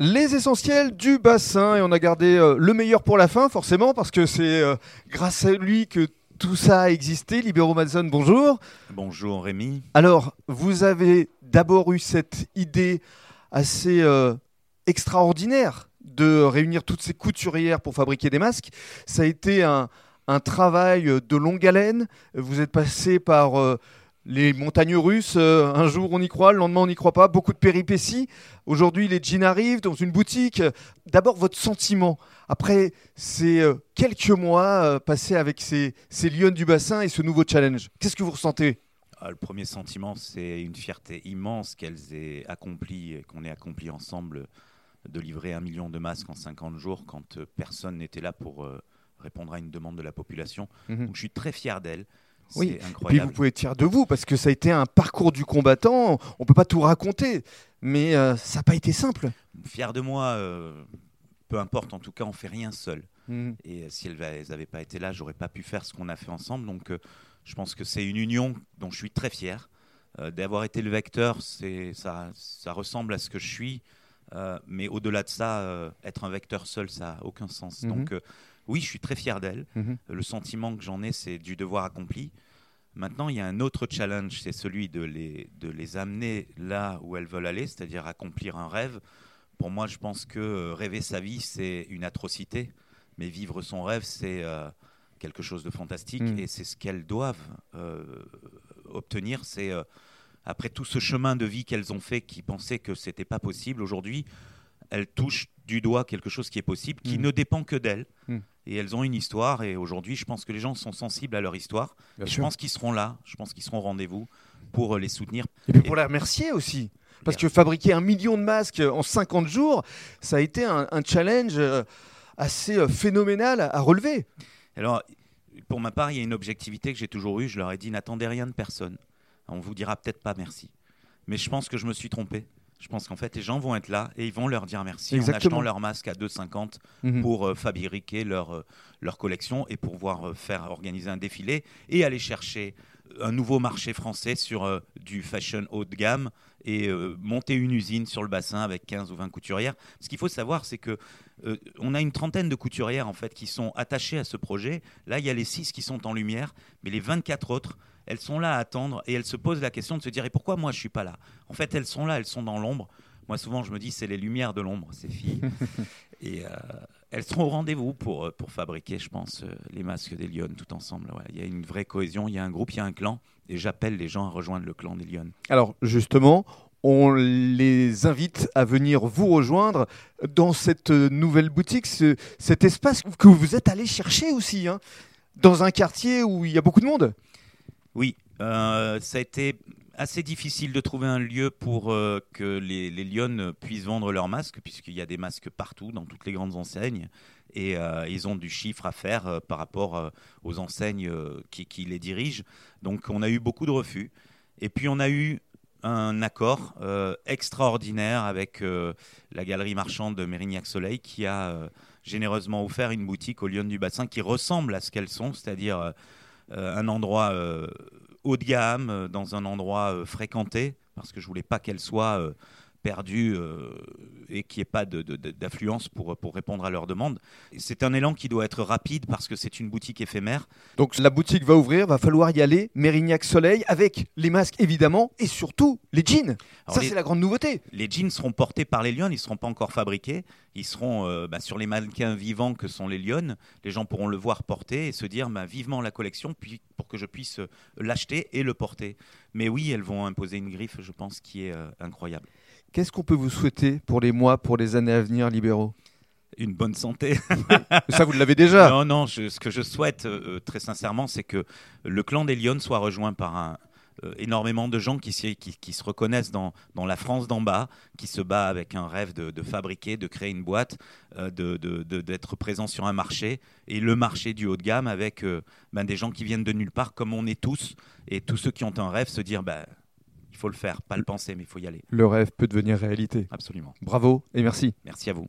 Les essentiels du bassin, et on a gardé euh, le meilleur pour la fin, forcément, parce que c'est euh, grâce à lui que tout ça a existé. Libéro Madson, bonjour. Bonjour Rémi. Alors, vous avez d'abord eu cette idée assez euh, extraordinaire de réunir toutes ces couturières pour fabriquer des masques. Ça a été un, un travail de longue haleine. Vous êtes passé par les montagnes russes. euh, un jour on y croit, le lendemain on n'y croit pas. Beaucoup de péripéties. Aujourd'hui, les jeans arrivent dans une boutique. D'abord, votre sentiment. Après ces euh, quelques mois euh, passés avec ces, ces lionnes du bassin et ce nouveau challenge, qu'est-ce que vous ressentez? Ah, le premier sentiment, c'est une fierté immense qu'elles aient accompli qu'on ait accompli ensemble de livrer un million de masques en 50 jours quand personne n'était là pour répondre à une demande de la population. Donc je suis très fier d'elles. Oui. C'est Puis vous incroyable. pouvez être fier de vous parce que ça a été un parcours du combattant. On peut pas tout raconter, mais euh, ça n'a pas été simple. Fier de moi, euh, peu importe, en tout cas, on fait rien seul. Mhm. Et euh, si elles n'avaient pas été là, j'aurais pas pu faire ce qu'on a fait ensemble. Donc, je pense que c'est une union dont je suis très fier. D'avoir été le vecteur, c'est ça, ça ressemble à ce que je suis. Mais au-delà de ça, être un vecteur seul, ça n'a aucun sens. Mhm. Donc, oui, je suis très fier d'elle. Mhm. Le sentiment que j'en ai, c'est du devoir accompli. Maintenant, il y a un autre challenge, c'est celui de les, de les amener là où elles veulent aller, c'est-à-dire accomplir un rêve. Pour moi, je pense que euh, rêver sa vie, c'est une atrocité, mais vivre son rêve, c'est euh, quelque chose de fantastique, Mm. et c'est ce qu'elles doivent euh, obtenir. C'est euh, après tout ce chemin de vie qu'elles ont fait, qui pensaient que c'était pas possible, aujourd'hui, elles touchent du doigt quelque chose qui est possible, qui Mm. ne dépend que d'elles. Mm. Et elles ont une histoire, et aujourd'hui, je pense que les gens sont sensibles à leur histoire. Et je pense qu'ils seront là, je pense qu'ils seront au rendez-vous pour euh, les soutenir. Et puis pour les remercier aussi. Parce que fabriquer un million de masques en 50 jours, ça a été un, un challenge euh, assez euh, phénoménal à, à relever. Alors, pour ma part, il y a une objectivité que j'ai toujours eue. Je leur ai dit n'attendez rien de personne. On vous dira peut-être pas merci. Mais je pense que je me suis trompé. Je pense qu'en fait, les gens vont être là et ils vont leur dire merci en achetant leur masque à 2,50 Mhm. pour euh, fabriquer leur, euh, leur collection et pour pouvoir euh, faire organiser un défilé et aller chercher un nouveau marché français sur euh, du fashion haut de gamme et euh, monter une usine sur le bassin avec 15 ou 20 couturières. Ce qu'il faut savoir, c'est que euh, on a une trentaine de couturières en fait qui sont attachées à ce projet. Là, il y a les 6 qui sont en lumière, mais les 24 autres, elles sont là à attendre et elles se posent la question de se dire et pourquoi moi je suis pas là? En fait, elles sont là, elles sont dans l'ombre. Moi, souvent, je me dis c'est les lumières de l'ombre, ces filles. et euh, elles seront au rendez-vous pour, euh, pour fabriquer, je pense, euh, les masques des Lyonnes tout ensemble. Ouais. Il y a une vraie cohésion, il y a un groupe, il y a un clan. Et j'appelle les gens à rejoindre le clan des Lyonnes. Alors justement, on les invite à venir vous rejoindre dans cette nouvelle boutique, ce- cet espace que vous êtes allé chercher aussi, hein, dans un quartier où il y a beaucoup de monde? Oui, euh, ça a été assez difficile de trouver un lieu pour euh, que les, les Lyonnes puissent vendre leurs masques, puisqu'il y a des masques partout, dans toutes les grandes enseignes. Et euh, ils ont du chiffre à faire par rapport aux enseignes qui, qui les dirigent. Donc on a eu beaucoup de refus. Et puis on a eu un accord extraordinaire avec la galerie marchande de Mérignac-Soleil qui a généreusement offert une boutique aux Lyonnes du Bassin qui ressemble à ce qu'elles sont, c'est-à-dire un endroit euh, haut de gamme, euh, dans un endroit euh, fréquenté, parce que je voulais pas euh, perdues euh, et qu'il n'y ait pas d'affluence pour, pour répondre à leurs demandes. C'est un élan qui doit être rapide parce que c'est une boutique éphémère. Donc la boutique va ouvrir, va falloir y aller, Mérignac Soleil, avec les masques évidemment, et surtout les jeans. Alors, Ça les- c'est la grande nouveauté. Les jeans seront portés par les Lyonnes, ils ne seront pas encore fabriqués. Ils seront euh, bah, sur les mannequins vivants que sont les Lyonnes. Les gens pourront le voir porter et se dire bah, vivement la collection puis, pour que je puisse euh, l'acheter et le porter. Mais oui, elles vont imposer une griffe, je pense, qui est euh, incroyable. Qu'est-ce qu'on peut vous souhaiter pour les mois, pour les années à venir, libéraux Une bonne santé. Ça vous l'avez déjà. Non, non, je- ce que je souhaite euh, très sincèrement, c'est que le clan des Lyonnes soit rejoint par un, énormément de gens qui, s'y- qui, qui se reconnaissent dans, dans la France d'en bas, qui se bat avec un rêve de, de fabriquer, de créer une boîte, euh, de- de- de- d'être présent sur un marché, et le marché du haut de gamme avec euh, ben, des gens qui viennent de nulle part, comme on est tous, et tous ceux qui ont un rêve se dire, ben, il faut le faire, pas le penser, mais il faut y aller. Le rêve peut devenir réalité. Absolument. Bravo et merci. Merci à vous.